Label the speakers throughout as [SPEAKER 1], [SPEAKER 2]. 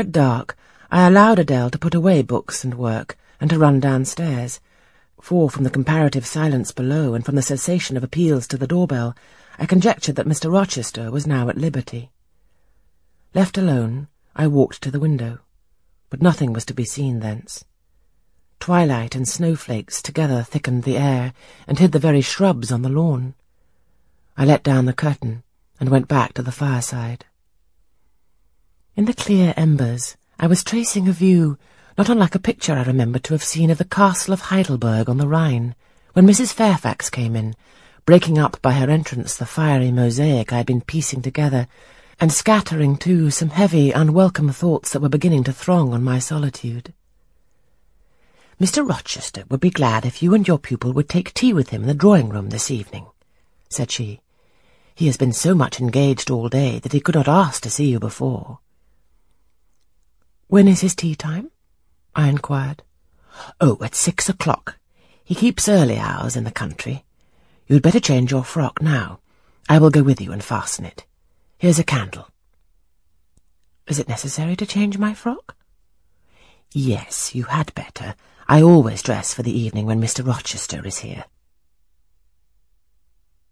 [SPEAKER 1] At dark, I allowed Adele to put away books and work and to run downstairs, for from the comparative silence below and from the cessation of appeals to the doorbell, I conjectured that Mr. Rochester was now at liberty. Left alone, I walked to the window, but nothing was to be seen thence. Twilight and snowflakes together thickened the air and hid the very shrubs on the lawn. I let down the curtain and went back to the fireside. In the clear embers, I was tracing a view not unlike a picture I remember to have seen of the castle of Heidelberg on the Rhine, when Mrs. Fairfax came in, breaking up by her entrance the fiery mosaic I had been piecing together, and scattering, too, some heavy, unwelcome thoughts that were beginning to throng on my solitude. Mr. Rochester would be glad if you and your pupil would take tea with him in the drawing-room this evening, said she. He has been so much engaged all day that he could not ask to see you before. When is his tea time? I inquired. Oh, at six o'clock. He keeps early hours in the country. You had better change your frock now. I will go with you and fasten it. Here's a candle. Is it necessary to change my frock? Yes, you had better. I always dress for the evening when Mr. Rochester is here.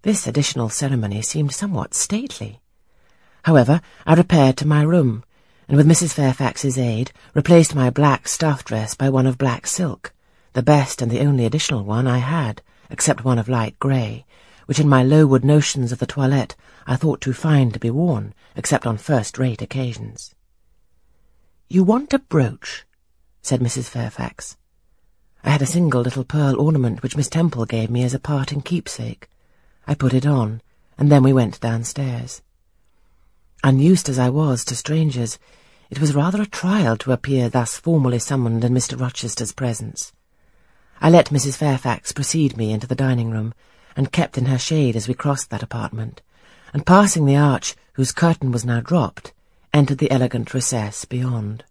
[SPEAKER 1] This additional ceremony seemed somewhat stately. However, I repaired to my room, and with Mrs. Fairfax's aid, replaced my black stuff dress by one of black silk, the best and the only additional one I had, except one of light grey, which in my Lowood notions of the toilette I thought too fine to be worn, except on first-rate occasions. You want a brooch, said Mrs. Fairfax. I had a single little pearl ornament which Miss Temple gave me as a parting keepsake. I put it on, and then we went downstairs. Unused as I was to strangers, it was rather a trial to appear thus formally summoned in Mr. Rochester's presence. I let Mrs. Fairfax precede me into the dining-room, and kept in her shade as we crossed that apartment, and passing the arch, whose curtain was now dropped, entered the elegant recess beyond.